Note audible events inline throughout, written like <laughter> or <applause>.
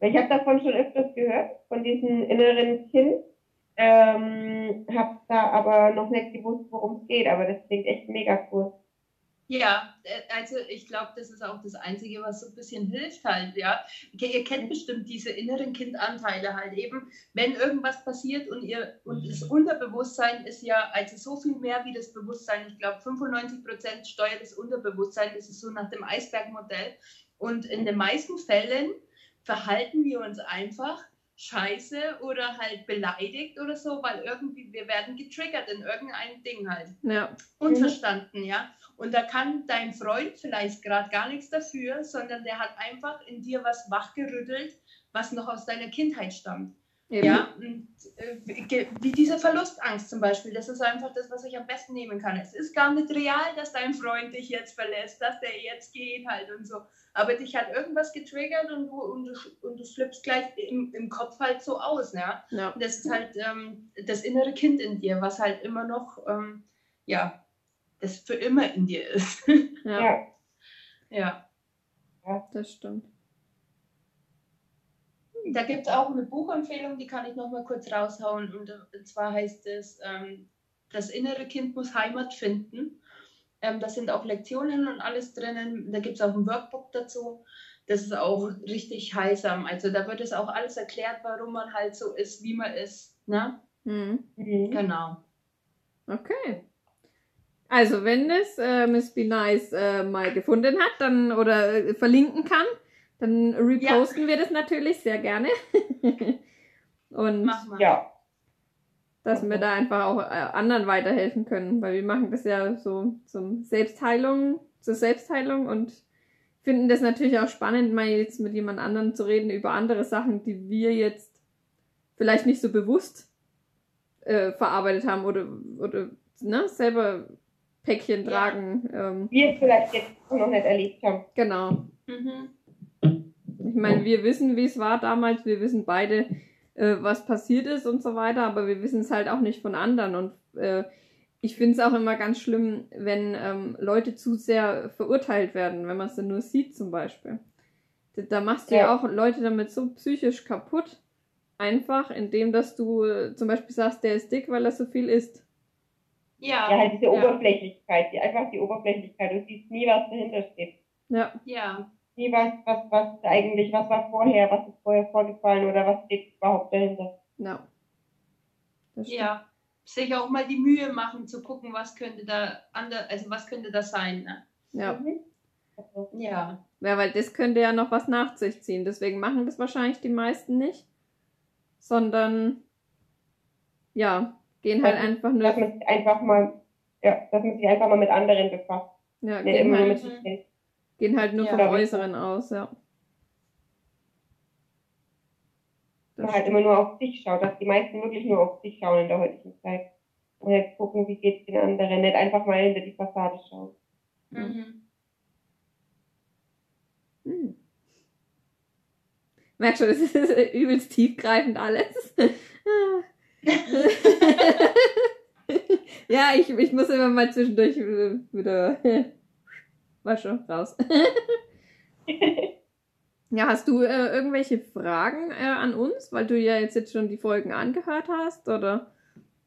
Ich habe davon schon öfters gehört, von diesem inneren Kind. Ähm, habe da aber noch nicht gewusst, worum es geht, aber das klingt echt mega cool. Ja, äh, also ich glaube, das ist auch das Einzige, was so ein bisschen hilft halt, ja. Ihr kennt bestimmt diese inneren Kindanteile halt eben, wenn irgendwas passiert und ihr und das Unterbewusstsein ist ja also so viel mehr wie das Bewusstsein. Ich glaube, 95 Prozent steuert das Unterbewusstsein. Das ist so nach dem Eisbergmodell. Und in den meisten Fällen verhalten wir uns einfach scheiße oder halt beleidigt oder so, weil irgendwie wir werden getriggert in irgendeinem Ding halt. Ja. Unverstanden, ja. Und da kann dein Freund vielleicht gerade gar nichts dafür, sondern der hat einfach in dir was wachgerüttelt, was noch aus deiner Kindheit stammt. Eben. Ja, und, äh, wie diese Verlustangst zum Beispiel, das ist einfach das, was ich am besten nehmen kann. Es ist gar nicht real, dass dein Freund dich jetzt verlässt, dass der jetzt geht halt und so. Aber dich hat irgendwas getriggert und du, und du, und du flippst gleich im, im Kopf halt so aus. Ne? Ja. Das ist halt ähm, das innere Kind in dir, was halt immer noch, ähm, ja, das für immer in dir ist. <laughs> ja. ja. Ja, das stimmt. Da gibt es auch eine Buchempfehlung, die kann ich noch mal kurz raushauen. Und, zwar heißt es, ähm, das innere Kind muss Heimat finden. Ähm, da sind auch Lektionen und alles drinnen. Da gibt es auch ein Workbook dazu. Das ist auch richtig heilsam. Also da wird es auch alles erklärt, warum man halt so ist, wie man ist. Ne? Mhm. Genau. Okay. Also, wenn das äh, Miss Be Nice äh, mal gefunden hat, dann oder äh, verlinken kann, dann reposten ja. wir das natürlich sehr gerne. <laughs> Und ja. dass wir da einfach auch äh, anderen weiterhelfen können, weil wir machen das ja so zum Selbstheilung, zur Selbstheilung und finden das natürlich auch spannend, mal jetzt mit jemand anderem zu reden über andere Sachen, die wir jetzt vielleicht nicht so bewusst äh, verarbeitet haben oder, oder ne, selber Päckchen ja. tragen. Ähm, wir vielleicht jetzt noch nicht erlebt haben. Genau. Mhm. Ich meine, wir wissen, wie es war damals, wir wissen beide, äh, was passiert ist und so weiter, aber wir wissen es halt auch nicht von anderen. Und äh, ich finde es auch immer ganz schlimm, wenn ähm, Leute zu sehr verurteilt werden, wenn man es dann nur sieht zum Beispiel. Da, da machst du ja. ja auch Leute damit so psychisch kaputt, einfach, indem dass du äh, zum Beispiel sagst, der ist dick, weil er so viel isst. Ja. Ja, halt diese ja. Oberflächlichkeit, die, einfach die Oberflächlichkeit. Du siehst nie, was dahinter steht. Ja. Ja. Nie was, was, was eigentlich, was war vorher, was ist vorher vorgefallen oder was steht überhaupt dahinter. Ja. Ja. Sich auch mal die Mühe machen zu gucken, was könnte da anders, also was könnte das sein, ne? Ja. Mhm. Ja. Ja, weil das könnte ja noch was nach sich ziehen. Deswegen machen das wahrscheinlich die meisten nicht. Sondern ja, Gehen halt einfach nur. Dass man sich einfach mal, ja, dass man sich einfach mal mit anderen befasst. Ja, Nicht gehen, halt, mit gehen halt nur ja, vom Äußeren aus, ja. Das man halt immer nur auf sich schaut, dass die meisten wirklich nur auf sich schauen in der heutigen Zeit. Und jetzt gucken, wie geht's den anderen, nicht einfach mal hinter die Fassade schauen. Mhm. Hm. Merkst du, das ist <laughs> übelst tiefgreifend alles. <laughs> <laughs> ja, ich, ich muss immer mal zwischendurch wieder. War schon raus. <laughs> ja, hast du äh, irgendwelche Fragen äh, an uns, weil du ja jetzt, jetzt schon die Folgen angehört hast? Oder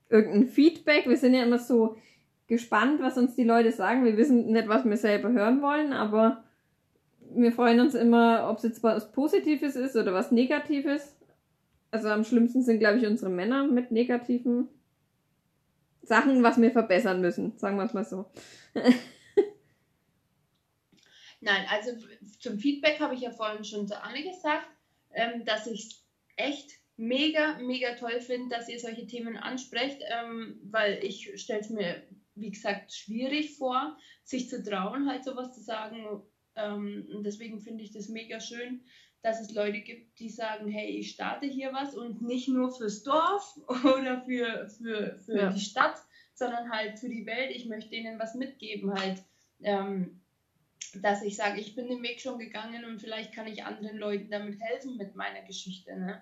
irgendein Feedback? Wir sind ja immer so gespannt, was uns die Leute sagen. Wir wissen nicht, was wir selber hören wollen, aber wir freuen uns immer, ob es jetzt was Positives ist oder was Negatives. Also am schlimmsten sind, glaube ich, unsere Männer mit negativen Sachen, was wir verbessern müssen. Sagen wir es mal so. <laughs> Nein, also zum Feedback habe ich ja vorhin schon zu Anne gesagt, ähm, dass ich es echt mega, mega toll finde, dass ihr solche Themen ansprecht, ähm, weil ich stelle es mir, wie gesagt, schwierig vor, sich zu trauen, halt sowas zu sagen. Ähm, und deswegen finde ich das mega schön, dass es Leute gibt, die sagen, hey, ich starte hier was und nicht nur fürs Dorf <laughs> oder für, für, für ja. die Stadt, sondern halt für die Welt. Ich möchte ihnen was mitgeben, halt, ähm, dass ich sage, ich bin den Weg schon gegangen und vielleicht kann ich anderen Leuten damit helfen mit meiner Geschichte. Ne?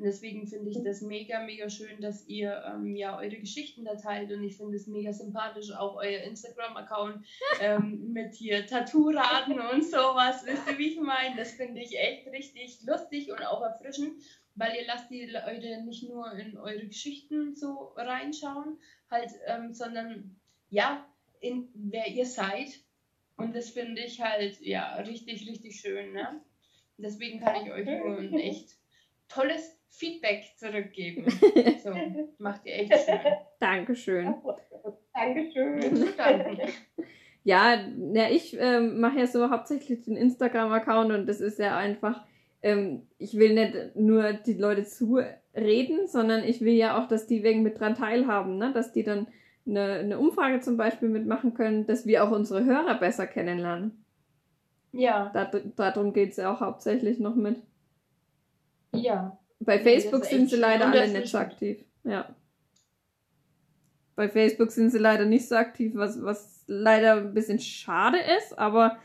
Und deswegen finde ich das mega, mega schön, dass ihr ähm, ja eure Geschichten da teilt. Und ich finde es mega sympathisch, auch euer Instagram-Account <laughs> ähm, mit hier Tattoo-Raten und sowas. Wisst ihr, wie ich meine? Das finde ich echt richtig lustig und auch erfrischend, weil ihr lasst die Leute nicht nur in eure Geschichten so reinschauen, halt, ähm, sondern ja, in wer ihr seid. Und das finde ich halt, ja, richtig, richtig schön. Ne? Deswegen kann ich euch nur ein <laughs> echt tolles Feedback zurückgeben. <laughs> So, macht ihr echt schön. Dankeschön. Dankeschön. ja, ja, ich ähm, mache ja so hauptsächlich den Instagram-Account und das ist ja einfach, ähm, ich will nicht nur die Leute zureden, sondern ich will ja auch, dass die wegen mit dran teilhaben, ne? dass die dann eine, eine Umfrage zum Beispiel mitmachen können, dass wir auch unsere Hörer besser kennenlernen. Ja. Da, darum geht es ja auch hauptsächlich noch mit. Ja. Bei Facebook sind sie leider alle nicht so aktiv. Ja. Bei Facebook sind sie leider nicht so aktiv, was, was leider ein bisschen schade ist, aber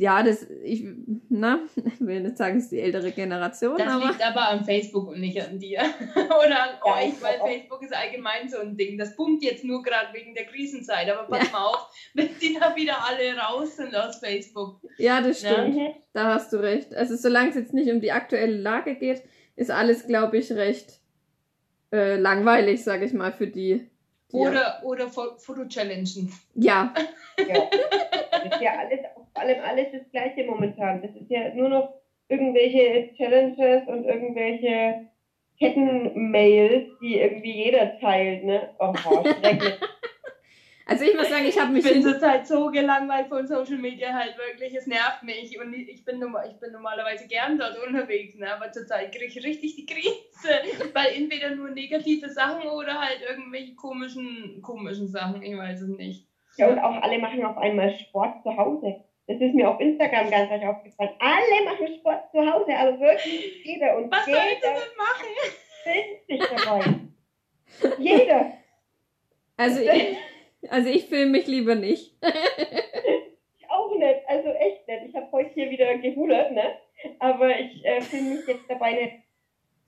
ja, das, ich, na, <laughs> ich will nicht sagen, es ist die ältere Generation. Das aber liegt aber an Facebook und nicht an dir. <laughs> Oder an ja, euch, weil Facebook ist allgemein so ein Ding. Das pumpt jetzt nur gerade wegen der Krisenzeit. Aber pass ja. mal auf, <laughs> wenn die da wieder alle raus sind aus Facebook. Ja, das stimmt. Ja. Da hast du recht. Also solange es jetzt nicht um die aktuelle Lage geht, ist alles, glaube ich, recht äh, langweilig, sage ich mal, für die. die oder oder Foto-Challengen. Ja. ja. Das ist ja alles, vor allem alles das Gleiche momentan. Das ist ja nur noch irgendwelche Challenges und irgendwelche Kettenmails, die irgendwie jeder teilt, ne? Oh, <laughs> schrecklich. Also ich muss sagen, ich habe mich. Ich bin zurzeit so gelangweilt von Social Media halt wirklich. Es nervt mich und ich bin, ich bin normalerweise gern dort unterwegs, ne? aber zurzeit kriege ich richtig die Krise, <laughs> weil entweder nur negative Sachen oder halt irgendwelche komischen, komischen Sachen, ich weiß es nicht. Ja, und auch alle machen auf einmal Sport zu Hause. Das ist mir auf Instagram ganz gleich aufgefallen. Alle machen Sport zu Hause, also wirklich jeder. Und Was jeder soll ich denn machen? Sich dabei. jeder. Also ich, also ich filme mich lieber nicht. ich auch nicht, also echt nicht. Ich habe heute hier wieder gehudert, ne? Aber ich äh, filme mich jetzt dabei nicht.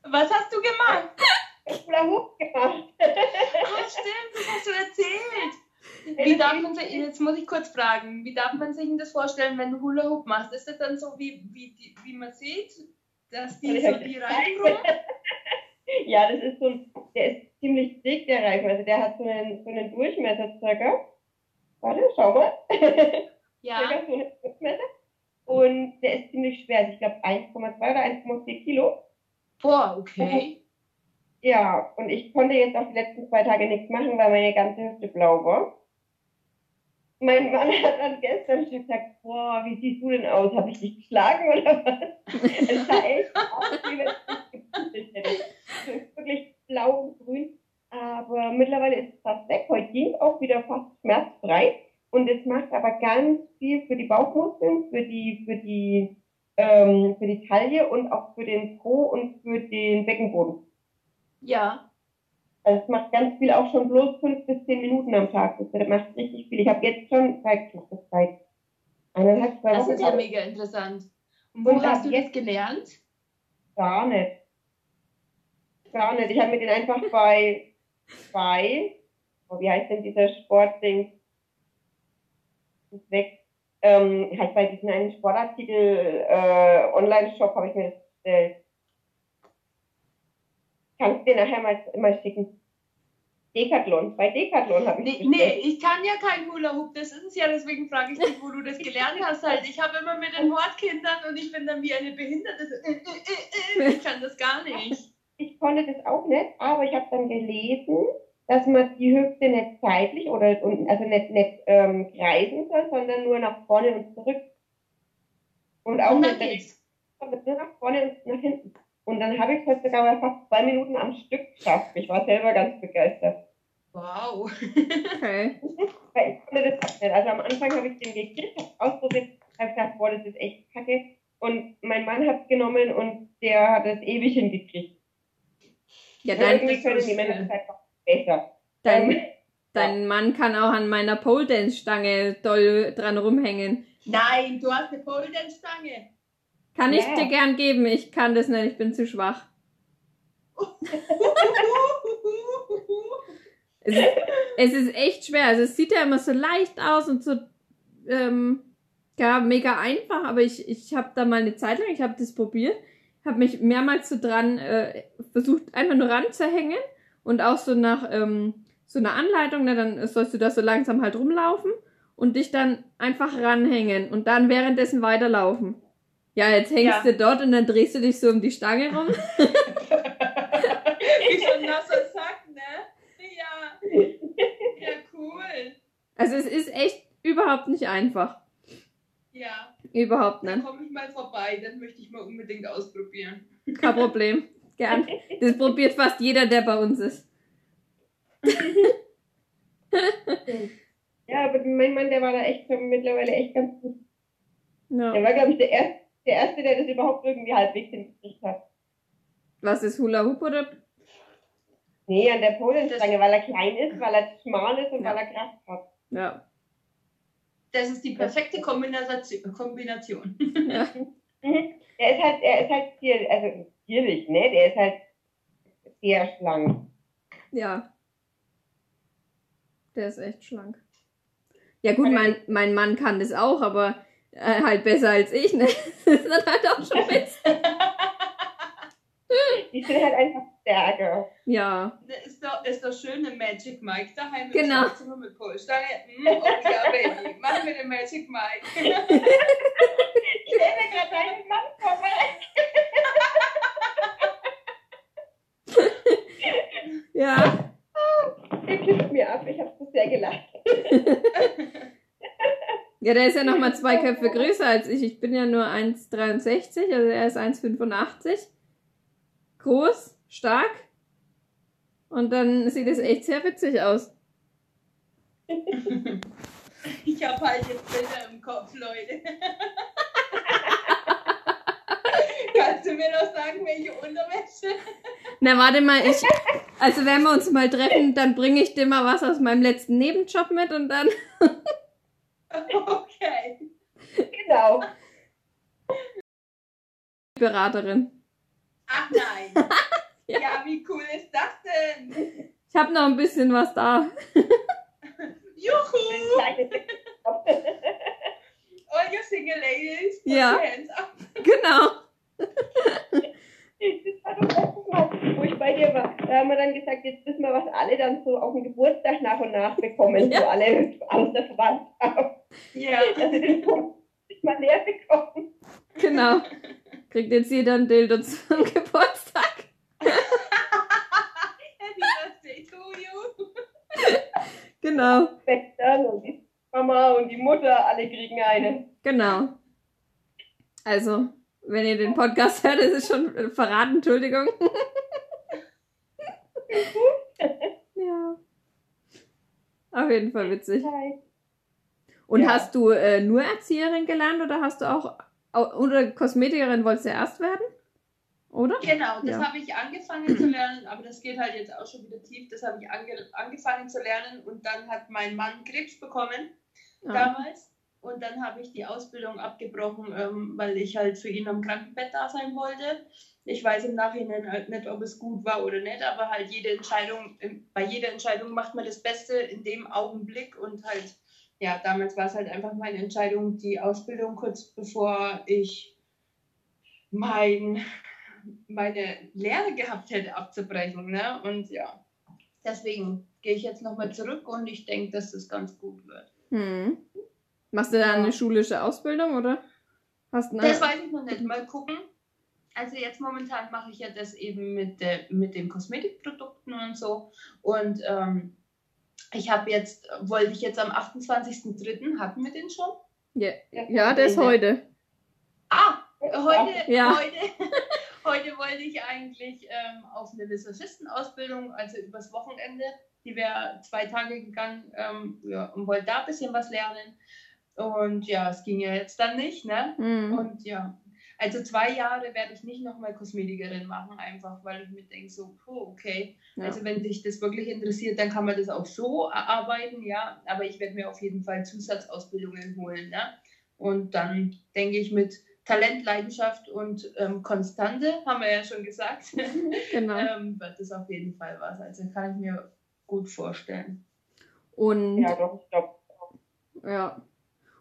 Was hast du gemacht? Ich Hula Hoop gemacht. ah, stimmt, das hast du erzählt. Wie darf man sich, jetzt muss ich kurz fragen, wie darf man sich das vorstellen, wenn du Hula Hoop machst? Ist das dann so, wie, wie, wie man sieht, dass die so die <laughs> Reifen Ja, das ist so ein, der ist ziemlich dick, der Reifen. Also der hat so einen, so einen Durchmesser circa. Warte, schau mal. <laughs> Ja. circa so einen Durchmesser. Und der ist ziemlich schwer. Also ich glaube 1,2 oder 1,4 Kilo. Boah, okay. Ja, und ich konnte jetzt auch die letzten zwei Tage nichts machen, weil meine ganze Hüfte blau war. Mein Mann hat dann gestern schon gesagt, boah, wie siehst du denn aus? Habe ich dich geschlagen oder was? es sah echt aus, wie wenn ich hätte. Es wirklich blau und grün. Aber mittlerweile ist es fast weg. Heute ging es auch wieder fast schmerzfrei. Und es macht aber ganz viel für die Bauchmuskeln, für die, für die, ähm, für die Taille und auch für den Po und für den Beckenboden. Ja. Also es macht ganz viel, auch schon bloß fünf bis zehn Minuten am Tag. Das macht richtig viel. Ich habe jetzt schon, ich das seit eineinhalb, zwei Wochen. Das ist ja mega interessant. Und wo und hast du jetzt gelernt? Gar nicht. Gar nicht. Ich habe mir den einfach bei, bei, oh, wie heißt denn dieser Sportding? Ist weg. Ähm, halt bei diesem einen Sportartikel äh, Online-Shop habe ich mir das bestellt. Kannst du dir nachher mal, mal schicken. Decathlon. Bei Decathlon habe ich nee, nee, ich kann ja kein Hula Hoop, das ist es ja, deswegen frage ich dich, wo du das gelernt hast halt. Ich habe immer mit den Hortkindern und ich bin dann wie eine Behinderte. Äh, äh, äh, ich kann das gar nicht. Ich konnte das auch nicht, aber ich habe dann gelesen, dass man die Hüfte nicht zeitlich oder also nicht, nicht ähm, kreisen soll, sondern nur nach vorne und zurück. Und auch und nicht, nur nach vorne und nach hinten. Und dann habe ich es heute sogar mal fast zwei Minuten am Stück geschafft. Ich war selber ganz begeistert. Wow. Okay. <laughs> ich konnte das nicht. Also am Anfang habe ich den gekriegt, habe ausprobiert, habe gesagt, boah, das ist echt kacke. Und mein Mann hat es genommen und der hat es ewig hingekriegt. Ja, dann irgendwie können die Männer das einfach besser. Dein, ähm, dein Mann kann auch an meiner Pole Dance Stange doll dran rumhängen. Nein, du hast eine Pole Dance Stange. Kann ich dir gern geben, ich kann das nicht, ich bin zu schwach. es, ist, es ist echt schwer. Also es sieht ja immer so leicht aus und so ähm, ja, mega einfach, aber ich, ich habe da mal eine Zeit lang, ich habe das probiert, habe mich mehrmals so dran äh, versucht, einfach nur ranzuhängen und auch so nach ähm, so einer Anleitung, ne, dann sollst du da so langsam halt rumlaufen und dich dann einfach ranhängen und dann währenddessen weiterlaufen. Ja, jetzt hängst ja. du dort und dann drehst du dich so um die Stange rum. <laughs> Wie so ein nasser Sack, ne? Ja. Ja, cool. Also es ist echt überhaupt nicht einfach. Ja. Überhaupt nicht. Dann komme ich mal vorbei, dann möchte ich mal unbedingt ausprobieren. Kein Problem. Gern. Das probiert fast jeder, der bei uns ist. ja, aber mein Mann, der war da echt mittlerweile echt ganz gut. Ja. Der war, glaube ich, der erste, der erste, der das überhaupt irgendwie halbwegs hingekriegt hat. Was ist Hula Hoop oder? Nee, an der Polenstange, weil er klein ist, weil er schmal ist und ja. weil er Kraft hat. Ja. Das ist die perfekte Kombination. Ja. <laughs> er ist halt, er ist halt stier, also stierlich, ne? Der ist halt sehr schlank. Ja. Der ist echt schlank. Ja gut, mein, mein Mann kann das auch, aber äh, halt besser als ich, ne? <laughs> Das ist dann halt auch schon besser. <laughs> Die sind halt einfach stärker. Ja. Ist doch, ist doch schön eine Magic Mike daheim. Genau. Mit Polstange. Mm, oh ja, Baby. Machen wir den Magic Mike. <laughs> ich sehe mir gerade deinen Mann kommen. ja. Der kippt mir ab. Ich habe so sehr gelacht. Ja, der ist ja nochmal zwei Köpfe größer als ich. Ich bin ja nur 1,63, also er ist 1,85 groß, stark. Und dann sieht es echt sehr witzig aus. <laughs> Ich habe halt jetzt Bilder im Kopf, Leute. <laughs> Kannst du mir noch sagen, welche Unterwäsche? Na, warte mal, ich. Also, wenn wir uns mal treffen, dann bringe ich dir mal was aus meinem letzten Nebenjob mit und dann. Genau. Beraterin. Ach nein. <laughs> ja. ja. wie cool ist das denn? Ich habe noch ein bisschen was da. Juhu! All your single ladies, put ja. your hands up. Genau. Das war doch letztes Mal, wo ich bei dir war. Da haben wir dann gesagt, jetzt wissen wir, was alle dann so auf dem Geburtstag nach und nach bekommen, ja. so alle aus der Verwandtschaft. Ja. Sie den Punkt nicht mal näher bekommen. Genau. Kriegt jetzt jeder ein Dildo zum <laughs> Geburtstag. <laughs> Happy Birthday to you. Genau. und die Mama und die Mutter, alle kriegen eine. Genau. Also, wenn ihr den Podcast hört, ist es schon verraten, Entschuldigung. <laughs> ja. Auf jeden Fall witzig. Und ja. hast du äh, nur Erzieherin gelernt oder hast du auch oder Kosmetikerin wolltest du erst werden? Oder? Genau, das ja. habe ich angefangen zu lernen, aber das geht halt jetzt auch schon wieder tief. Das habe ich ange angefangen zu lernen und dann hat mein Mann Krebs bekommen ah. damals. Und dann habe ich die Ausbildung abgebrochen, ähm, weil ich halt für ihn am Krankenbett da sein wollte. Ich weiß im Nachhinein halt nicht, ob es gut war oder nicht, aber halt jede Entscheidung, bei jeder Entscheidung macht man das Beste in dem Augenblick und halt ja, damals war es halt einfach meine Entscheidung, die Ausbildung kurz bevor ich mein, meine Lehre gehabt hätte abzubrechen. Ne? Und ja, deswegen gehe ich jetzt nochmal zurück und ich denke, dass das ganz gut wird. Hm. Machst du da eine schulische Ausbildung oder? Hast eine... Das weiß ich noch nicht. Mal gucken. Also jetzt momentan mache ich ja das eben mit, de, mit den Kosmetikprodukten und so. Und ähm, ich habe jetzt, wollte ich jetzt am 28.03., hatten wir den schon? Ja, ja der ist heute. Ah, heute, ja. heute, <laughs> heute wollte ich eigentlich ähm, auf eine Visagistenausbildung, also übers Wochenende. Die wäre zwei Tage gegangen ähm, ja, und wollte da ein bisschen was lernen. Und ja, es ging ja jetzt dann nicht, ne? Mhm. Und ja, also zwei Jahre werde ich nicht nochmal Kosmetikerin machen, einfach weil ich mir denke, so, puh, okay. Ja. Also wenn dich das wirklich interessiert, dann kann man das auch so arbeiten, ja. Aber ich werde mir auf jeden Fall Zusatzausbildungen holen, ne? Und dann denke ich mit Talent, Leidenschaft und ähm, Konstante, haben wir ja schon gesagt, <laughs> <laughs> genau. ähm, wird das auf jeden Fall was. Also kann ich mir gut vorstellen. Und ja, doch, ich glaube. Ja.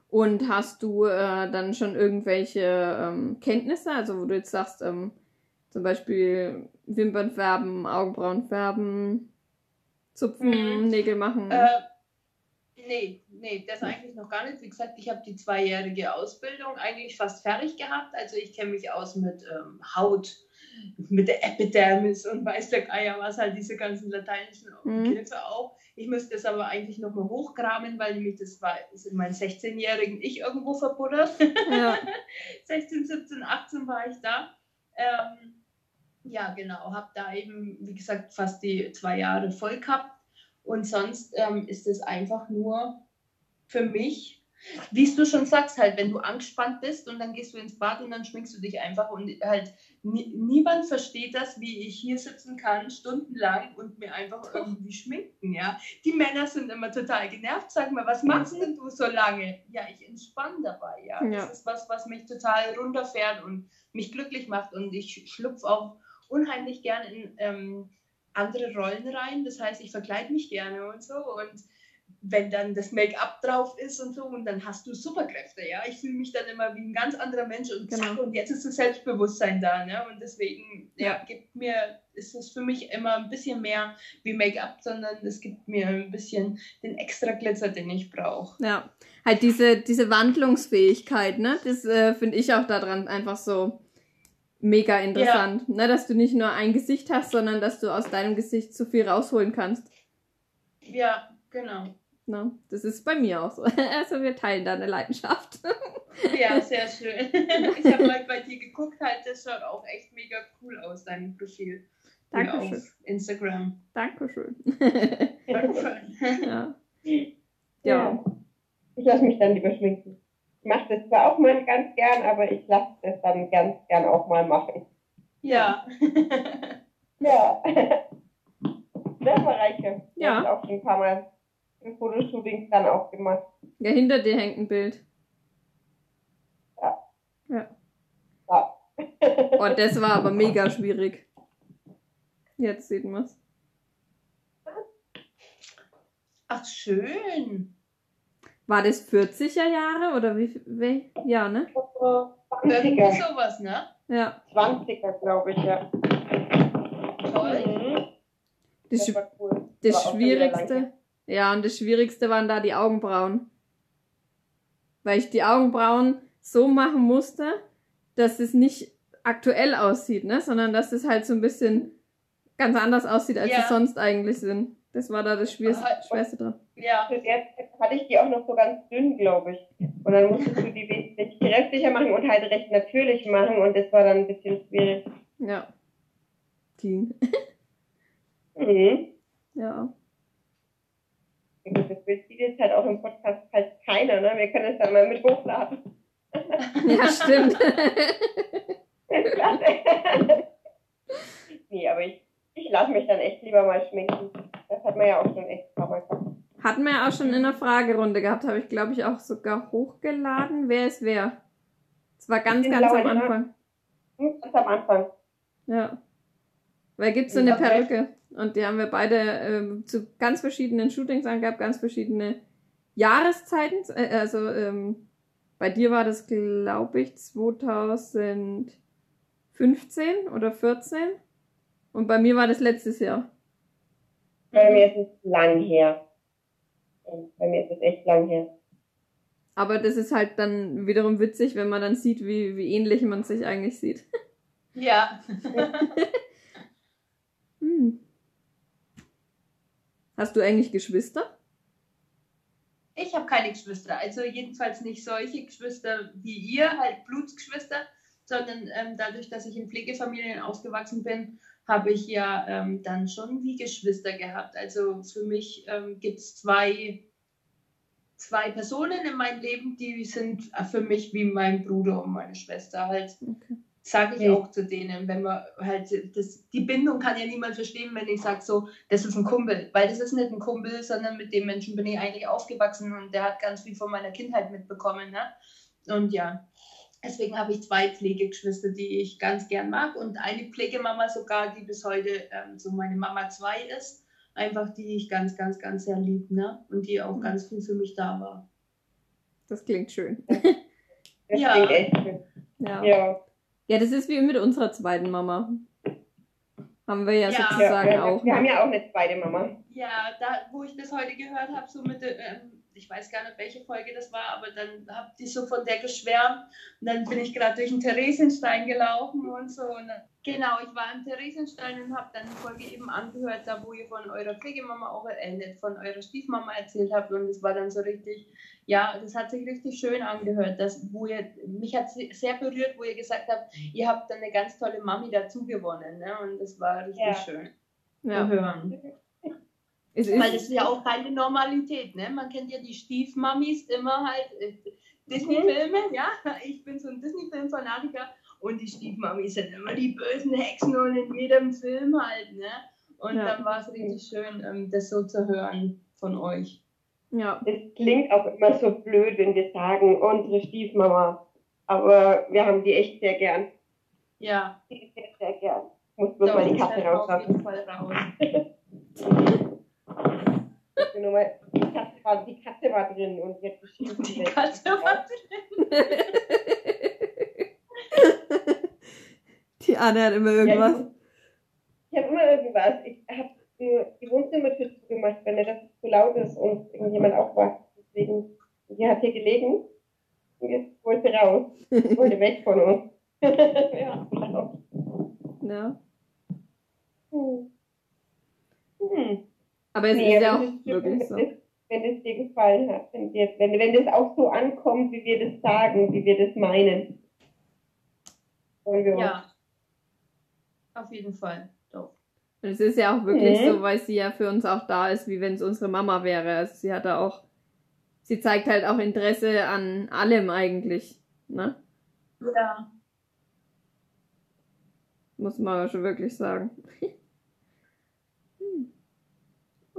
Und hast du äh, dann schon irgendwelche ähm, Kenntnisse, also wo du jetzt sagst, ähm, zum Beispiel Wimpern färben, Augenbrauen färben, zupfen, mhm. Nägel machen? Äh, nee, nee, das eigentlich noch gar nicht. Wie gesagt, ich habe die zweijährige Ausbildung eigentlich fast fertig gehabt. Also ich kenne mich aus mit ähm, Haut, mit der Epidermis und weiß der Geier was, halt diese ganzen lateinischen mhm. Begriffe auch. Ich müsste es aber eigentlich noch mal hochgraben, weil nämlich das war das in meinen 16-jährigen Ich irgendwo verbuddert. Ja. 16, 17, 18 war ich da. Ähm, ja, genau, habe da eben, wie gesagt, fast die zwei Jahre voll gehabt. Und sonst ähm, ist es einfach nur für mich wie du schon sagst, halt, wenn du angespannt bist und dann gehst du ins Bad und dann schminkst du dich einfach und halt niemand versteht das, wie ich hier sitzen kann, stundenlang und mir einfach irgendwie schminken, ja. Die Männer sind immer total genervt, sag mal, was machst denn du so lange? Ja, ich entspanne dabei, ja. ja. Das ist was, was mich total runterfährt und mich glücklich macht und ich schlupfe auch unheimlich gerne in ähm, andere Rollen rein, das heißt, ich verkleide mich gerne und so und wenn dann das Make-up drauf ist und so und dann hast du Superkräfte, ja. Ich fühle mich dann immer wie ein ganz anderer Mensch und zack, genau. und jetzt ist das Selbstbewusstsein da, ne? Und deswegen, ja, gibt mir, ist es für mich immer ein bisschen mehr wie Make-up, sondern es gibt mir ein bisschen den extra Glitzer, den ich brauche. Ja, halt diese, diese Wandlungsfähigkeit, ne? Das äh, finde ich auch daran einfach so mega interessant, ja. ne? Dass du nicht nur ein Gesicht hast, sondern dass du aus deinem Gesicht so viel rausholen kannst. Ja, genau. Ne? Das ist bei mir auch so. <laughs> Also wir teilen da eine Leidenschaft. Ja, sehr schön. Ich habe mal bei dir geguckt, halt, das schaut auch echt mega cool aus, dein Profil. Dankeschön. Auf Instagram. Dankeschön. Dankeschön. <laughs> Ja. ja. ja. Ich lasse mich dann lieber schminken. Ich mache das zwar auch mal ganz gern, aber ich lasse das dann ganz gern auch mal machen. Ja. ja. Das war Reiche. Ja. <laughs> Ich auch schon ein paar Mal für Fotoshootings dann auch gemacht. Ja, hinter dir hängt ein Bild. Ja. Ja. ja. oh, das war aber mega schwierig. Jetzt sieht man es. Ach, schön. War das 40er Jahre oder wie, wie? Ja, ne? 20er. sowas, ne? Ja. 20er, glaube ich, ja. Toll. Mhm. Das, das, cool. das Schwierigste, ja, und das Schwierigste waren da die Augenbrauen. Weil ich die Augenbrauen so machen musste, dass es nicht aktuell aussieht, ne? Sondern dass es halt so ein bisschen ganz anders aussieht, als ja. es sonst eigentlich sind. Das war da das Schwierigste, Schwerste dran. Ja. Jetzt hatte ich die auch noch so ganz dünn, glaube ich. Und dann musstest du die wesentlich kräftiger machen und halt recht natürlich machen und das war dann ein bisschen schwierig. Ja. Ging. <laughs> mhm. Ja. Das Bild sieht jetzt halt auch im Podcast halt keiner, ne? Wir können es dann mal mit hochladen. Ja, stimmt. <laughs> nee, aber ich, ich lasse mich dann echt lieber mal schminken. Das hat man ja auch schon extra mal gehabt. Hatten wir ja auch schon in der Fragerunde gehabt, habe ich glaube ich auch sogar hochgeladen. Wer ist wer? Das war ganz, ganz am Anfang. Hm, ganz am Anfang. Ja. Weil gibt es so eine Perücke. Und die haben wir beide ähm, zu ganz verschiedenen Shootings angehabt, ganz verschiedene Jahreszeiten. Äh, also ähm, bei dir war das, glaube ich, 2015 oder 14. Und bei mir war das letztes Jahr. Bei mir ist es lang her. Bei mir ist es echt lang her. Aber das ist halt dann wiederum witzig, wenn man dann sieht, wie, wie ähnlich man sich eigentlich sieht. Ja. <laughs> hm. Hast du eigentlich Geschwister? Ich habe keine Geschwister, also jedenfalls nicht solche Geschwister wie ihr, halt Blutsgeschwister, sondern ähm, dadurch, dass ich in Pflegefamilien ausgewachsen bin, habe ich ja ähm, dann schon wie Geschwister gehabt. Also für mich ähm, gibt es zwei, zwei Personen in meinem Leben, die sind für mich wie mein Bruder und meine Schwester halt. Okay sage ich ja. auch zu denen, wenn man halt, das, die Bindung kann ja niemand verstehen, wenn ich sage so, das ist ein Kumpel, weil das ist nicht ein Kumpel, sondern mit dem Menschen bin ich eigentlich aufgewachsen und der hat ganz viel von meiner Kindheit mitbekommen, ne? Und ja, Deswegen habe ich zwei Pflegegeschwister, die ich ganz gern mag und eine Pflegemama sogar, die bis heute ähm, so meine Mama 2 ist. Einfach die ich ganz, ganz, ganz sehr lieb, ne? Und die auch ganz viel für mich da war. Das klingt schön. Das ja. klingt echt schön. Ja. ja. Ja, das ist wie mit unserer zweiten Mama. Haben wir ja, ja sozusagen ja, auch. Wir haben ja auch eine zweite Mama. Ja, da, wo ich das heute gehört habe, so mit, ähm, ich weiß gar nicht, welche Folge das war, aber dann habt ihr so von der geschwärmt und dann bin ich gerade durch den Theresienstein gelaufen und so. Und dann, genau, ich war im Theresienstein und habe dann die Folge eben angehört, da wo ihr von eurer Pflegemama auch äh, von eurer Stiefmama erzählt habt und es war dann so richtig, ja, das hat sich richtig schön angehört, dass, wo ihr, mich hat sehr berührt, wo ihr gesagt habt, ihr habt dann eine ganz tolle Mami dazu gewonnen ne? und das war richtig ja. schön ja. zu hören. Weil das ist ja auch keine Normalität, ne? Man kennt ja die Stiefmamis immer halt, äh, Disney-Filme, ja? Ich bin so ein Disney-Film-Fanatiker und die Stiefmamis sind immer die bösen Hexen und in jedem Film halt, ne? Und ja. dann war es richtig schön, ähm, das so zu hören von euch. Ja. Es klingt auch immer so blöd, wenn wir sagen, unsere Stiefmama. Aber wir haben die echt sehr gern. Ja. Sehr, sehr gern. Muss bloß mal die Katze rauslassen. Auf jeden Fall raus. <laughs> nur mal, die Katze war, die Katze war drin und jetzt beschrieben die Katze war drin. <laughs> die Anne hat immer irgendwas. Ja, ich, habe immer irgendwas. Ich habe nur die Wohnzimmertür zugemacht, wenn das zu laut ist und irgendjemand aufwacht. Deswegen, die hat hier gelegen und jetzt wollte raus. wollte weg von uns. <laughs> ja, genau. Ja. Hm. Hm. Aber es nee, ist ja auch wirklich so. Wenn es dir gefallen hat, wenn, dir, wenn, wenn das auch so ankommt, wie wir das sagen, wie wir das meinen. ja, auf jeden Fall. Doch. Und es ist ja auch wirklich mhm. so, weil sie ja für uns auch da ist, wie wenn es unsere Mama wäre. Also sie hat da auch, sie zeigt halt auch Interesse an allem eigentlich. Ne? Ja. Muss man schon wirklich sagen. <laughs>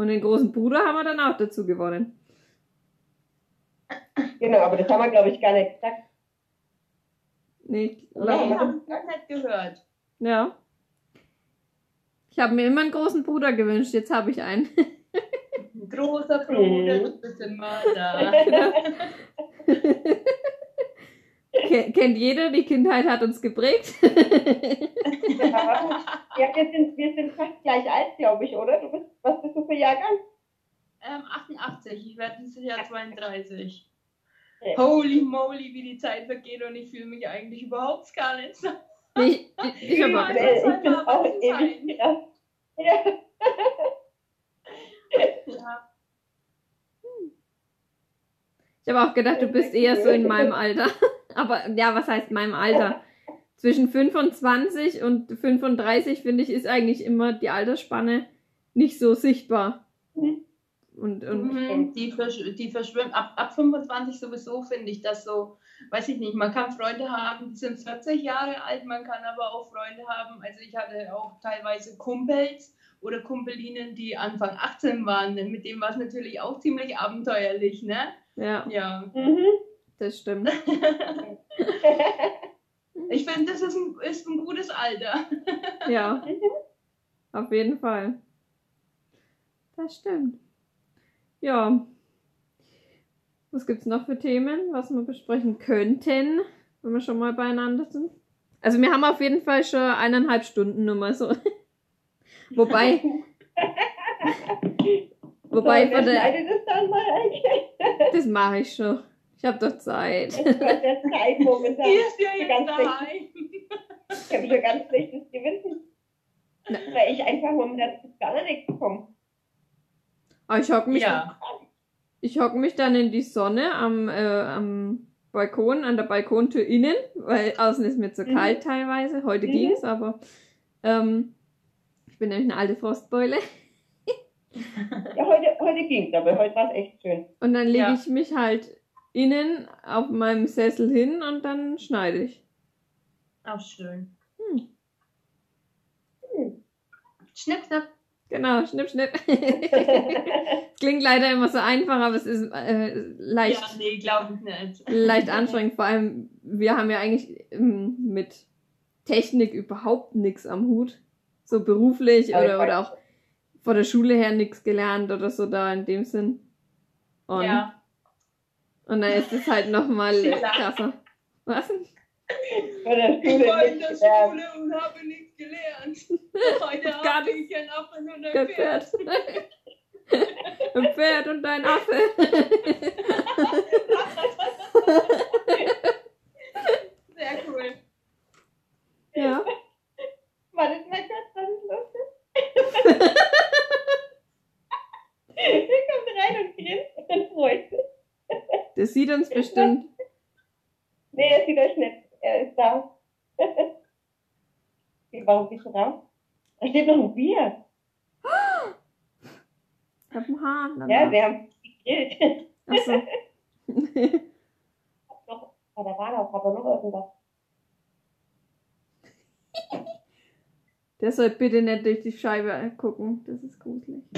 Und den großen Bruder haben wir dann auch dazu gewonnen. Genau, aber das haben wir, glaube ich, gar nicht gesagt. Nee, oder? Nee, haben wir nicht gehört. Ja. Ich habe mir immer einen großen Bruder gewünscht, jetzt habe ich einen. Großer Bruder, du bist immer da. <laughs> <laughs> kennt jeder, die Kindheit hat uns geprägt. <laughs> ja, wir sind, wir sind fast gleich alt, glaube ich, oder? Du bist, was bist du für Jahrgang? Ähm, 88, ich werde dieses Jahr 32. Ja. Holy moly, wie die Zeit vergeht und ich fühle mich eigentlich überhaupt gar nicht so. Ich, ich, ich, aber, ich, ich bin auch ewig. Ja. ja. Ich habe auch gedacht, du bist eher so in <laughs> meinem Alter. Aber ja, was heißt meinem Alter? Zwischen 25 und 35, finde ich, ist eigentlich immer die Altersspanne nicht so sichtbar. Und, und mhm, die, versch die verschwimmen. Ab, ab 25 sowieso finde ich das so, weiß ich nicht, man kann Freunde haben, die sind 40 Jahre alt, man kann aber auch Freunde haben. Also ich hatte auch teilweise Kumpels oder Kumpelinen, die Anfang 18 waren. Mit dem war es natürlich auch ziemlich abenteuerlich, ne? Ja. Ja. Mhm. Das stimmt. <laughs> ich finde, das ist ein, ist ein gutes Alter. <laughs> ja. Auf jeden Fall. Das stimmt. Ja. Was gibt es noch für Themen, was wir besprechen könnten, wenn wir schon mal beieinander sind? Also wir haben auf jeden Fall schon eineinhalb Stunden Nummer so. <laughs> Wobei. wobei so, von der. Das, dann mal das mache ich schon. Ich habe doch Zeit. Ich habe ja Zeit momentan. Hier ist ja jetzt daheim. Ich habe schon ganz schlechtes Gewissen. Na. Weil ich einfach momentan gar nichts bekomme. Aber ich hocke mich, ja. ich hock mich dann in die Sonne am, äh, am Balkon, an der Balkontür innen, weil außen ist mir zu mhm. kalt teilweise. Heute mhm. ging es, aber ähm, ich bin nämlich eine alte Frostbeule. ja, heute, heute ging es, aber heute war es echt schön. Und dann lege ja. ich mich halt innen auf meinem Sessel hin und dann schneide ich. Auch schön. Hm. Schnipp, schnapp. Genau. schnipp, schnipp. <laughs> Klingt leider immer so einfach, aber es ist äh, leicht. Ja, nee, glaube ich nicht. leicht <laughs> anstrengend. Vor allem, wir haben ja eigentlich ähm, mit Technik überhaupt nichts am Hut. So beruflich oder, oder auch vor der Schule her nichts gelernt oder so da in dem Sinn. Und, ja. Und dann ist es halt nochmal krasser. Was? Ich war in der Schule und habe nichts gelernt. Heute habe ich ein Affe und ein Pferd. ein Pferd und ein Affe. Sehr cool. Ja. War das mein Schatz, was ist los? Er kommt rein und grinst und dann freut sich. Der bestimmt. Nee, er sieht euch nicht. Er ist da. Warum bist du raus? Da steht noch ein Bier. <gasps> Auf dem Hahn. Ja, wir haben gegrillt. Achso. noch, <laughs> da war doch aber noch irgendwas. Der soll bitte nicht durch die Scheibe gucken. Das ist gruselig. <laughs> <laughs>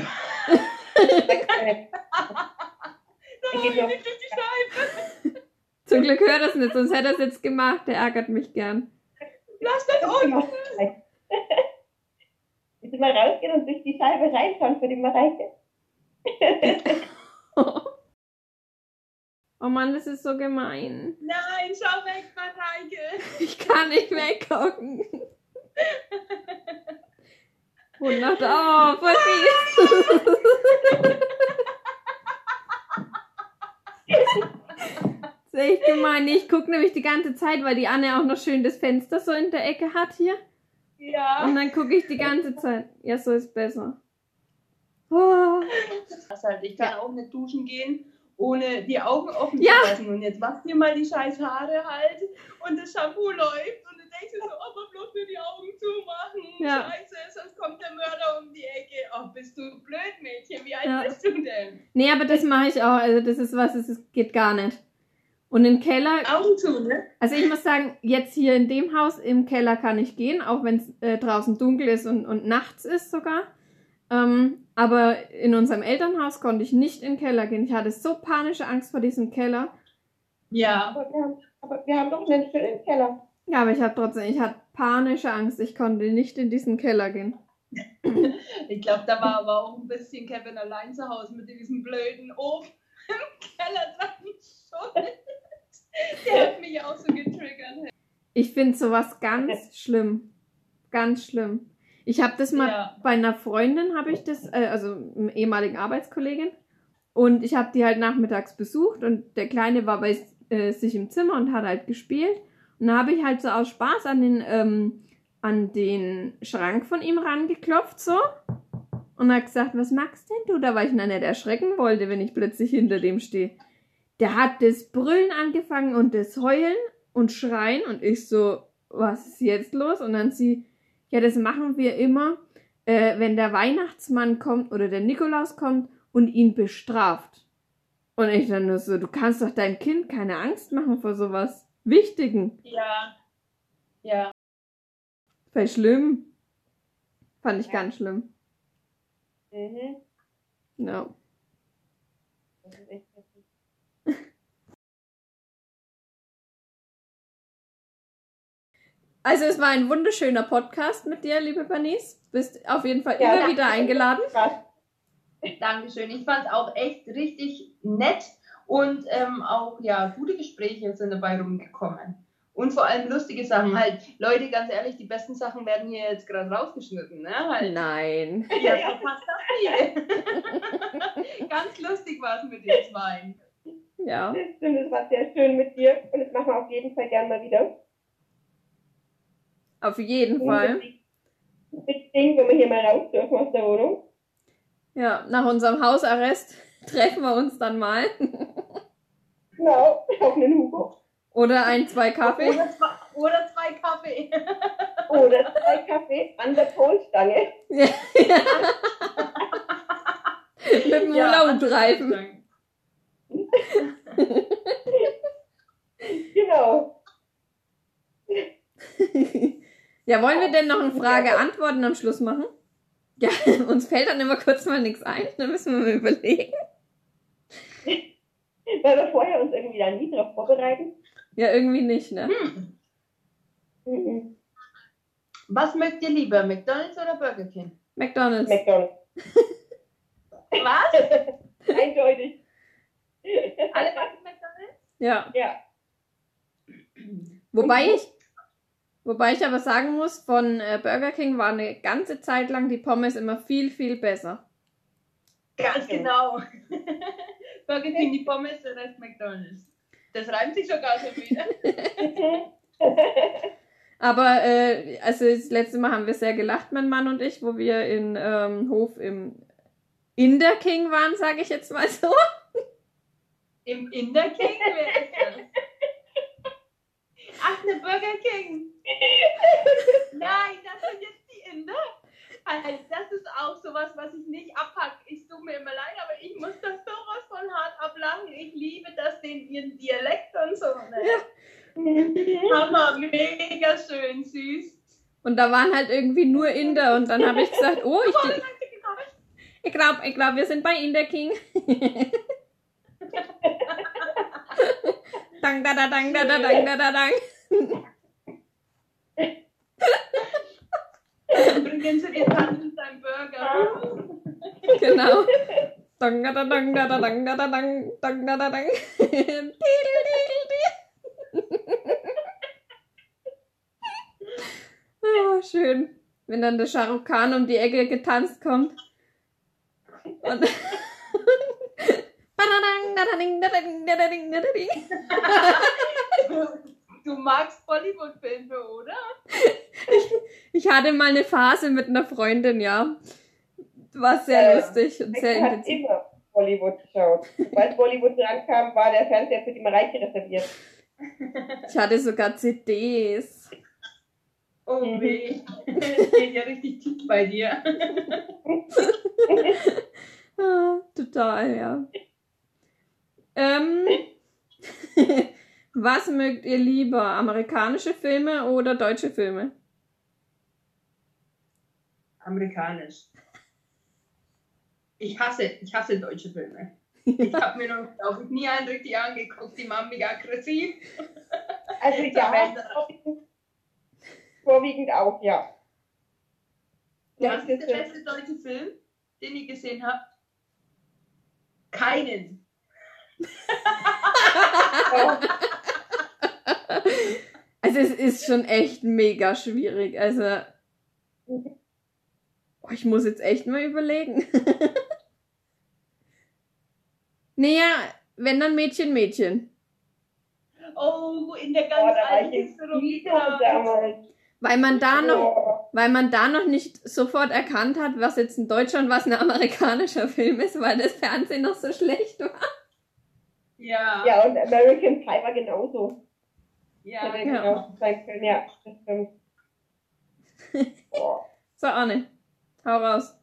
Durch die Scheibe. Zum Glück hört er es nicht, sonst hätte er es jetzt gemacht. Der ärgert mich gern. Lass das unten. Willst du mal rausgehen und durch die Scheibe reinschauen für die Mareike? <laughs> oh Mann, das ist so gemein. Nein, schau weg, Mareike. Ich kann nicht weggucken. <laughs> 100, oh, voll fies. <laughs> Das ist echt gemein. Ich gucke nämlich die ganze Zeit, weil die Anne auch noch schön das Fenster so in der Ecke hat hier. Ja. Und dann gucke ich die ganze Zeit. Ja, so ist besser. Oh. Das halt, ich kann auch nicht duschen gehen, ohne die Augen offen ja. zu lassen. Und jetzt machst du mal die scheiß Haare halt und das Shampoo läuft und du denkst dir so, oh, man bloß nur die Augen zumachen. Ja. Scheiße, sonst kommt der Mörder um die Ecke. Oh, bist du blöd, Mädchen, wie alt ja. bist du denn? Nee, aber das mache ich auch. Also das ist was, es geht gar nicht. Und im Keller. Augen zu, ne? Also ich muss sagen, jetzt hier in dem Haus im Keller kann ich gehen, auch wenn es äh, draußen dunkel ist und, und nachts ist sogar. Ähm, aber in unserem Elternhaus konnte ich nicht in den Keller gehen. Ich hatte so panische Angst vor diesem Keller. Ja. Aber wir haben, aber wir haben doch einen schönen Keller. Ja, aber ich hatte trotzdem, ich hatte panische Angst. Ich konnte nicht in diesen Keller gehen. <laughs> ich glaube, da war aber auch ein bisschen Kevin allein zu Hause mit diesem blöden Ofen im Keller dran. Der hat mich auch so getriggert. Ich finde sowas ganz schlimm. Ganz schlimm. Ich habe das mal ja. bei einer Freundin, habe ich das, äh, also einer ehemaligen Arbeitskollegin. Und ich habe die halt nachmittags besucht und der Kleine war bei äh, sich im Zimmer und hat halt gespielt. Und da habe ich halt so aus Spaß an den, ähm, an den Schrank von ihm rangeklopft, so. Und hat gesagt, was magst denn du? Da weil ich ihn nicht erschrecken wollte, wenn ich plötzlich hinter dem stehe der hat das Brüllen angefangen und das Heulen und Schreien und ich so, was ist jetzt los? Und dann sie, ja, das machen wir immer, äh, wenn der Weihnachtsmann kommt oder der Nikolaus kommt und ihn bestraft. Und ich dann nur so, du kannst doch deinem Kind keine Angst machen vor sowas Wichtigen. Ja. Ja. War schlimm. Fand ich ja. ganz schlimm. Mhm. Ja. Das ist echt Also es war ein wunderschöner Podcast mit dir, liebe Bernice. Bist auf jeden Fall ja, immer wieder eingeladen. Dankeschön. Ich fand es auch echt richtig nett und ähm, auch ja gute Gespräche sind dabei rumgekommen. Und vor allem lustige Sachen. Halt, Leute, ganz ehrlich, die besten Sachen werden hier jetzt gerade rausgeschnitten, ne? Halt. Nein. Ja, so passt das hier. <laughs> ganz lustig war es mit den zwei. Ja. Das stimmt, es war sehr schön mit dir und das machen wir auf jeden Fall gerne mal wieder. Auf jeden Fall. Ding, wenn wir hier mal raus dürfen aus der Wohnung. Ja, nach unserem Hausarrest <laughs> treffen wir uns dann mal. Genau, auf einen Hugo. Oder ein, zwei Kaffee. Oder zwei, oder zwei Kaffee. <laughs> Oder zwei Kaffee an der Polstange. Ja. <laughs> Mit dem ja, Urlaubreifen. genau. Ja, wollen wir denn noch eine Frage antworten am Schluss machen? Ja, <laughs> uns fällt dann immer kurz mal nichts ein, dann müssen wir mal überlegen. <laughs> Weil wir vorher uns irgendwie da nie drauf vorbereiten. Ja, irgendwie nicht, ne? Hm. Mhm. Was mögt ihr lieber, McDonalds oder Burger King? McDonalds. McDonalds. <laughs> Was? Eindeutig. Alle backen McDonalds? Ja. Ja. Wobei ich, wobei ich aber sagen muss, von äh, Burger King war eine ganze Zeit lang die Pommes immer viel, viel besser. Ganz genau. <laughs> Burger King die Pommes, der Rest McDonalds. Das reimt sich sogar so wieder. Aber äh, also das letzte Mal haben wir sehr gelacht, mein Mann und ich, wo wir in ähm, Hof im Inder King waren, sage ich jetzt mal so. Im Inder King? Wer ist das? <laughs> Ach, eine Burger King. Nein, das sind jetzt die Inder. Also, das ist auch sowas, was ich nicht abhack. Ich tue mir immer leid, aber ich muss das sowas von hart ablachen. Ich liebe das, den ihren Dialekt und so. Ne? Hammer, mega schön, süß. Und da waren halt irgendwie nur Inder und dann habe ich gesagt, oh, ich, ich glaube, ich glaub, wir sind bei Inder King. <laughs> dang, da, da, dang, da, da, dang, da, da, dang. Bringen Sie den Tanten seinen Burger. Genau. Dang, da, da, dang, da, da, dang, da, da, dang, dang, da, da, dang. oh, schön. Wenn dann der Shahrukh Khan um die Ecke getanzt kommt. Und du magst Bollywood-Filme, oder? Ich, ich, hatte mal eine Phase mit einer Freundin, ja. War sehr äh, lustig und sehr intensiv. immer Bollywood geschaut. Sobald Bollywood rankam, war der Fernseher für die Mareike reserviert. Ich hatte sogar CDs. Oh weh. Das geht ja richtig tief bei dir. ah, <laughs> total, ja. Ähm, <laughs> was mögt ihr lieber? Amerikanische Filme oder deutsche Filme? Amerikanisch. Ich hasse, ich hasse deutsche Filme. <laughs> Ich habe mir noch auch nie einen richtig angeguckt, die machen mich aggressiv. Also <laughs> ja, vorwiegend auch, ja. Was ist der beste deutsche Film, den ihr gesehen habt? Keinen. <laughs> also es ist schon echt mega schwierig. Also oh, ich muss jetzt echt mal überlegen. Naja, wenn dann Mädchen, Mädchen. Oh, in der ganz oh, alten weil man da noch, weil man da noch nicht sofort erkannt hat, was jetzt in Deutschland was ein amerikanischer Film ist, weil das Fernsehen noch so schlecht war. Ja. Ja, und American Pie war genauso. Ja, ja. Genau. Ja, das stimmt. <laughs> so, Anne, hau raus.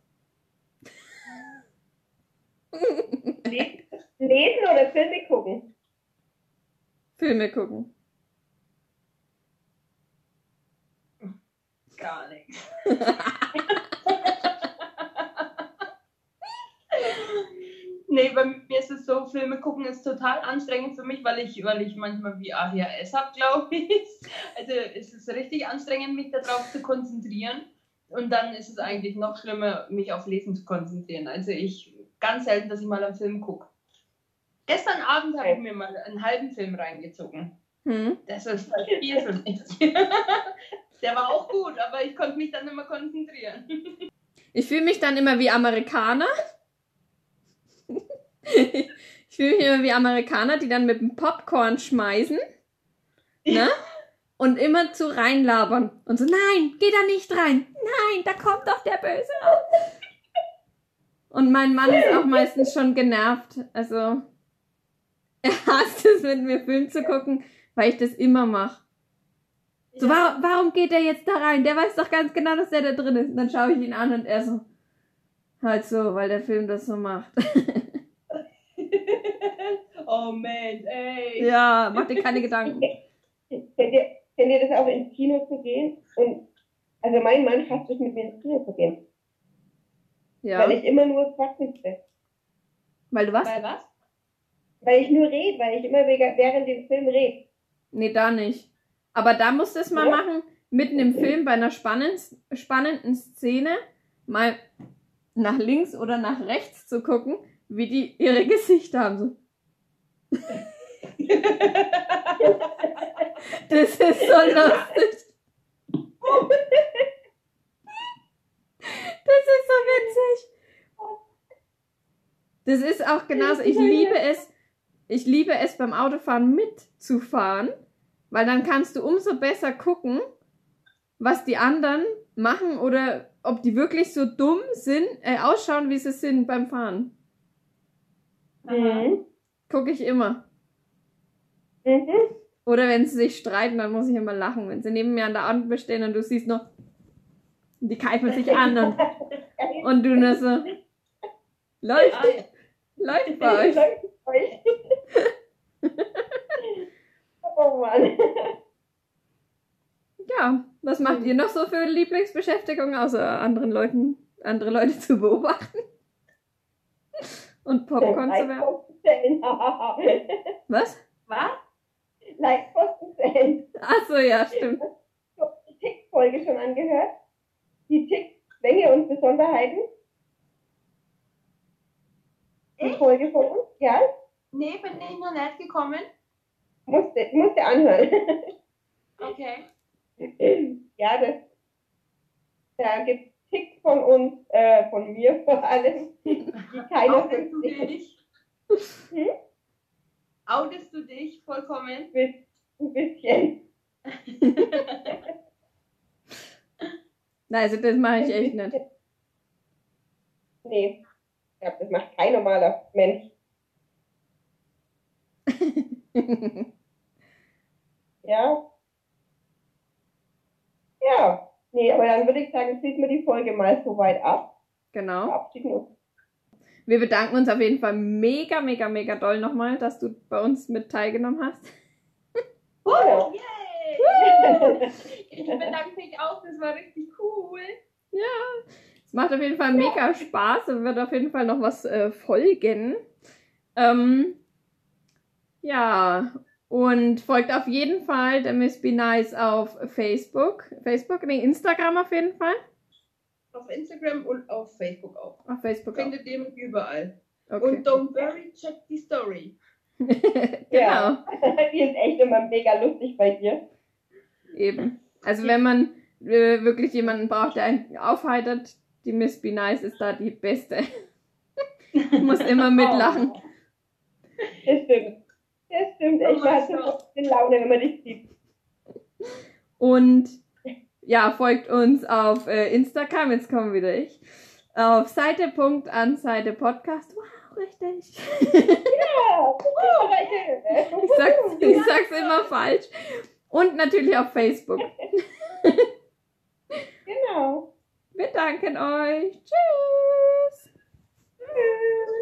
Lesen oder Filme gucken? Filme gucken. Gar nichts. <laughs> nee, bei mir ist es so, Filme gucken ist total anstrengend für mich, weil ich, weil ich manchmal wie ADHS habe, glaube ich. Also es ist richtig anstrengend, mich darauf zu konzentrieren. Und dann ist es eigentlich noch schlimmer, mich auf Lesen zu konzentrieren. Also ich ganz selten, dass ich mal einen Film gucke. Gestern Abend habe ich mir mal einen halben Film reingezogen. Hm. Das ist halt viel für mich. <laughs> Der war auch gut, aber ich konnte mich dann immer konzentrieren. Ich fühle mich dann immer wie Amerikaner. Ich fühle mich immer wie Amerikaner, die dann mit dem Popcorn schmeißen. Ne? Und immer zu reinlabern. Und so, nein, geh da nicht rein. Nein, da kommt doch der Böse raus. Und mein Mann ist auch meistens schon genervt. Also, <laughs> er hasst es, mit mir Film zu gucken, weil ich das immer mache. So, ja. warum, warum geht er jetzt da rein? Der weiß doch ganz genau, dass der da drin ist. Und dann schaue ich ihn an und er so, halt so, weil der Film das so macht. <laughs> oh man, ey. Ja, mach dir keine Gedanken. Kennt ihr, kennt ihr das auch ins Kino zu gehen? Und, also mein Mann hasst es mit mir ins Kino zu gehen. Ja. Weil ich immer nur Quatsch sitze. Weil du was? Weil was? Weil ich nur rede, weil ich immer während dem Film rede. Nee, da nicht. Aber da musst du es mal ja. machen, mitten im Film bei einer spannenden, spannenden Szene mal nach links oder nach rechts zu gucken, wie die ihre <laughs> Gesichter haben. So. <laughs> das ist so lustig. <laughs> Das ist so witzig. Das ist auch genauso. Ich liebe es, ich liebe es beim Autofahren mitzufahren, weil dann kannst du umso besser gucken, was die anderen machen oder ob die wirklich so dumm sind, äh, ausschauen, wie sie sind beim Fahren. Mhm. Gucke ich immer. Mhm. Oder wenn sie sich streiten, dann muss ich immer lachen. Wenn sie neben mir an der Ampel stehen und du siehst noch, die keifen sich an und, und du nur so, läuft, läuft bei euch. oh Mann. Ja, was macht ihr noch so für Lieblingsbeschäftigung, außer anderen Leuten, andere Leute zu beobachten? Und Popcorn zu werfen? Was? Was? Like-Posten zählen. Achso, ja, stimmt. Die Tick-Folge schon angehört? Die Tick-Länge und Besonderheiten? Die Folge von uns, ja? Nee, bin ich noch nicht gekommen. Musste, musste anhören. Okay. Ja, das, da gibt es Ticks von uns, äh, von mir vor allem, die keiner Outest du dich? Hm? Outest du dich vollkommen? Ein bisschen. <laughs> Nein, also das mache ich echt nicht. Nee, ich glaube, das macht kein normaler Mensch. <laughs> ja. Ja. Nee, aber dann würde ich sagen, schließen wir die Folge mal so weit ab. Genau. Wir bedanken uns auf jeden Fall mega, mega, mega doll nochmal, dass du bei uns mit teilgenommen hast. Oh, yay! Ich bedanke mich auch, das war richtig cool. Ja, es macht auf jeden Fall mega Spaß und wird auf jeden Fall noch was äh, folgen. Ähm, ja, und folgt auf jeden Fall der Miss Be Nice auf Facebook. Facebook, nee, Instagram auf jeden Fall. Auf Instagram und auf Facebook auch. Auf Facebook Findet ihr überall. Okay. Und don't worry, check die Story. <laughs> genau. Ja, <laughs> die ist echt immer mega lustig bei dir. Eben. Also wenn man äh, wirklich jemanden braucht, der einen aufheitert, die Miss Be Nice ist da die beste. <laughs> Muss immer mitlachen. Oh. Das stimmt. Das stimmt. Ich war so in Laune, wenn man dich sieht. Und ja, folgt uns auf äh, Instagram, jetzt kommen wieder ich. Auf Seite.anseite Podcast. Wow, richtig. Ja, wow, <laughs> ich, sag's, ich sag's immer falsch. Und natürlich auf Facebook. <laughs> genau. Wir danken euch. Tschüss. Tschüss.